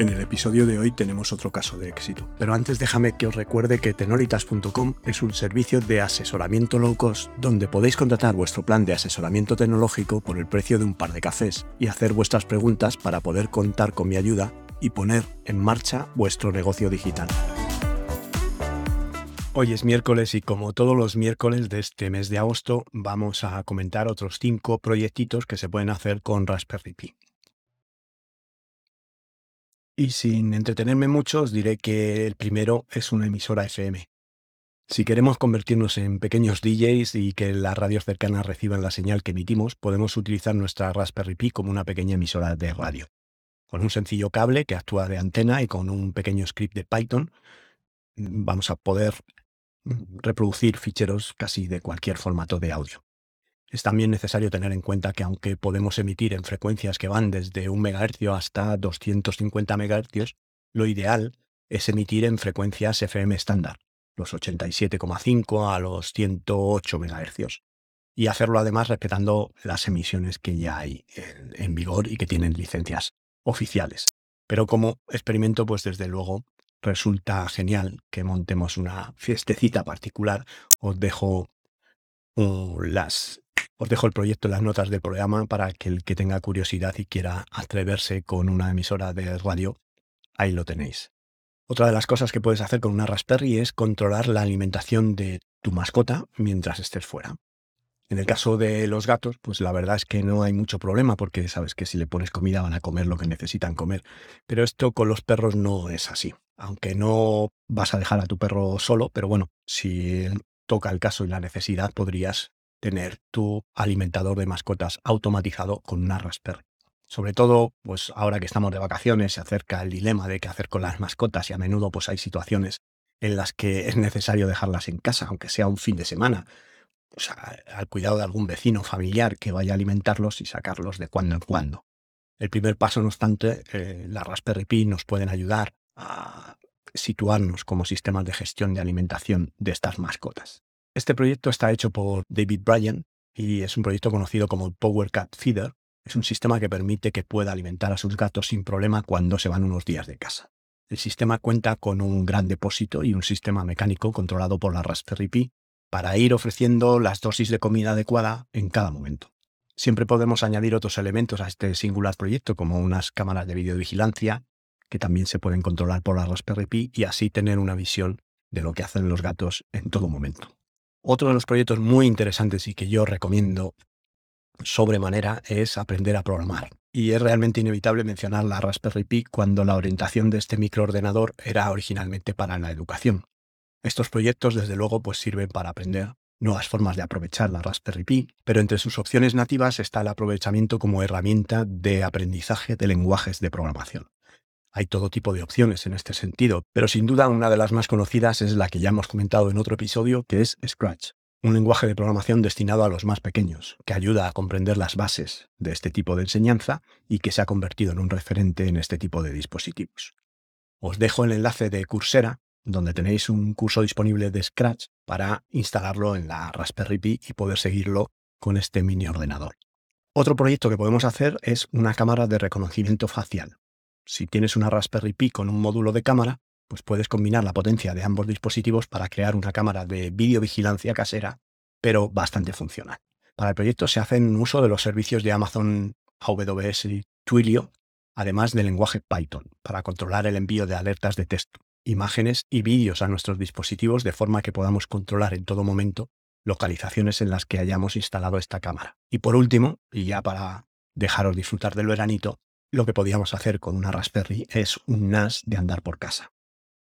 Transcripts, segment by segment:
En el episodio de hoy tenemos otro caso de éxito, pero antes déjame que os recuerde que tenoritas.com es un servicio de asesoramiento low cost donde podéis contratar vuestro plan de asesoramiento tecnológico por el precio de un par de cafés y hacer vuestras preguntas para poder contar con mi ayuda y poner en marcha vuestro negocio digital. Hoy es miércoles y como todos los miércoles de este mes de agosto vamos a comentar otros cinco proyectitos que se pueden hacer con Raspberry Pi. Y sin entretenerme mucho, os diré que el primero es una emisora FM. Si queremos convertirnos en pequeños DJs y que las radios cercanas reciban la señal que emitimos, podemos utilizar nuestra Raspberry Pi como una pequeña emisora de radio. Con un sencillo cable que actúa de antena y con un pequeño script de Python, vamos a poder mm, reproducir ficheros casi de cualquier formato de audio. Es también necesario tener en cuenta que aunque podemos emitir en frecuencias que van desde 1 MHz hasta 250 MHz, lo ideal es emitir en frecuencias FM estándar, los 87,5 a los 108 MHz, y hacerlo además respetando las emisiones que ya hay en, vigor y que tienen licencias oficiales. Pero como experimento, pues desde luego resulta genial que montemos una fiestecita particular. Os dejo las os dejo el proyecto en las notas del programa para que el que tenga curiosidad y quiera atreverse con una emisora de radio, ahí lo tenéis. Otra de las cosas que puedes hacer con una Raspberry es controlar la alimentación de tu mascota mientras estés fuera. En el caso de los gatos, pues la verdad es que no hay mucho problema porque sabes que si le pones comida van a comer lo que necesitan comer. Pero esto con los perros no es así. Aunque no vas a dejar a tu perro solo, pero bueno, si toca el caso y la necesidad, podrías tener tu alimentador de mascotas automatizado con una Raspberry. Sobre todo, pues ahora que estamos de vacaciones, se acerca el dilema de qué hacer con las mascotas y a menudo pues hay situaciones en las que es necesario dejarlas en casa, aunque sea un fin de semana, al cuidado de algún vecino familiar que vaya a alimentarlos y sacarlos de cuando en cuando. El primer paso, no obstante, eh, la Raspberry Pi nos pueden ayudar a situarnos como sistemas de gestión de alimentación de estas mascotas. Este proyecto está hecho por David Bryan y es un proyecto conocido como Power Cat Feeder. Es un sistema que permite que pueda alimentar a sus gatos sin problema cuando se van unos días de casa. El sistema cuenta con un gran depósito y un sistema mecánico controlado por la Raspberry Pi para ir ofreciendo las dosis de comida adecuada en cada momento. Siempre podemos añadir otros elementos a este singular proyecto, como unas cámaras de videovigilancia, que también se pueden controlar por la Raspberry Pi y así tener una visión de lo que hacen los gatos en todo momento. Otro de los proyectos muy interesantes y que yo recomiendo sobremanera es aprender a programar. Y es realmente inevitable mencionar la Raspberry Pi cuando la orientación de este microordenador era originalmente para la educación. Estos proyectos, desde luego, pues sirven para aprender nuevas formas de aprovechar la Raspberry Pi, pero entre sus opciones nativas está el aprovechamiento como herramienta de aprendizaje de lenguajes de programación. Hay todo tipo de opciones en este sentido, pero sin duda una de las más conocidas es la que ya hemos comentado en otro episodio, que es Scratch, un lenguaje de programación destinado a los más pequeños, que ayuda a comprender las bases de este tipo de enseñanza y que se ha convertido en un referente en este tipo de dispositivos. Os dejo el enlace de Coursera, donde tenéis un curso disponible de Scratch para instalarlo en la Raspberry Pi y poder seguirlo con este mini ordenador. Otro proyecto que podemos hacer es una cámara de reconocimiento facial, si tienes una Raspberry Pi con un módulo de cámara, pues puedes combinar la potencia de ambos dispositivos para crear una cámara de videovigilancia casera, pero bastante funcional. Para el proyecto se hacen uso de los servicios de Amazon AWS y Twilio, además del lenguaje Python, para controlar el envío de alertas de texto, imágenes y vídeos a nuestros dispositivos de forma que podamos controlar en todo momento localizaciones en las que hayamos instalado esta cámara. Y por último, y ya para dejaros disfrutar del veranito, lo que podíamos hacer con una Raspberry es un NAS de andar por casa.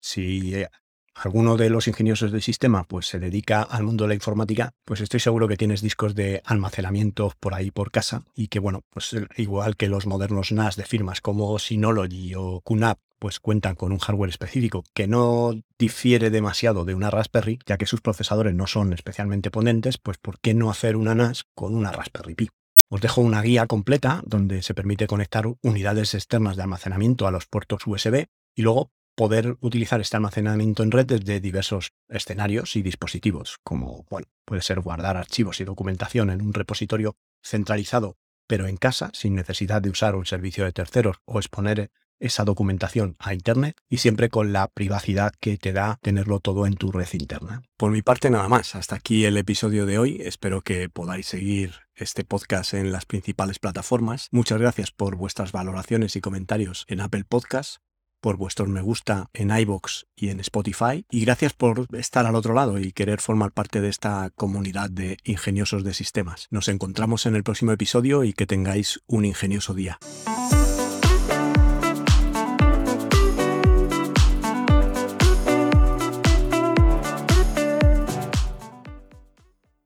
Si eh, alguno de los ingeniosos del sistema pues se dedica al mundo de la informática, pues estoy seguro que tienes discos de almacenamiento por ahí por casa y que bueno, pues eh, igual que los modernos NAS de firmas como Synology o QNAP, pues cuentan con un hardware específico que no difiere demasiado de una Raspberry, ya que sus procesadores no son especialmente potentes, pues ¿por qué no hacer una NAS con una Raspberry Pi? Os dejo una guía completa donde se permite conectar unidades externas de almacenamiento a los puertos USB y luego poder utilizar este almacenamiento en red desde diversos escenarios y dispositivos, como bueno, puede ser guardar archivos y documentación en un repositorio centralizado, pero en casa, sin necesidad de usar un servicio de terceros o exponer esa documentación a Internet y siempre con la privacidad que te da tenerlo todo en tu red interna. Por mi parte nada más, hasta aquí el episodio de hoy, espero que podáis seguir este podcast en las principales plataformas. Muchas gracias por vuestras valoraciones y comentarios en Apple Podcasts por vuestros me gusta en iBox y en Spotify. Y gracias por estar al otro lado y querer formar parte de esta comunidad de ingeniosos de sistemas. Nos encontramos en el próximo episodio y que tengáis un ingenioso día.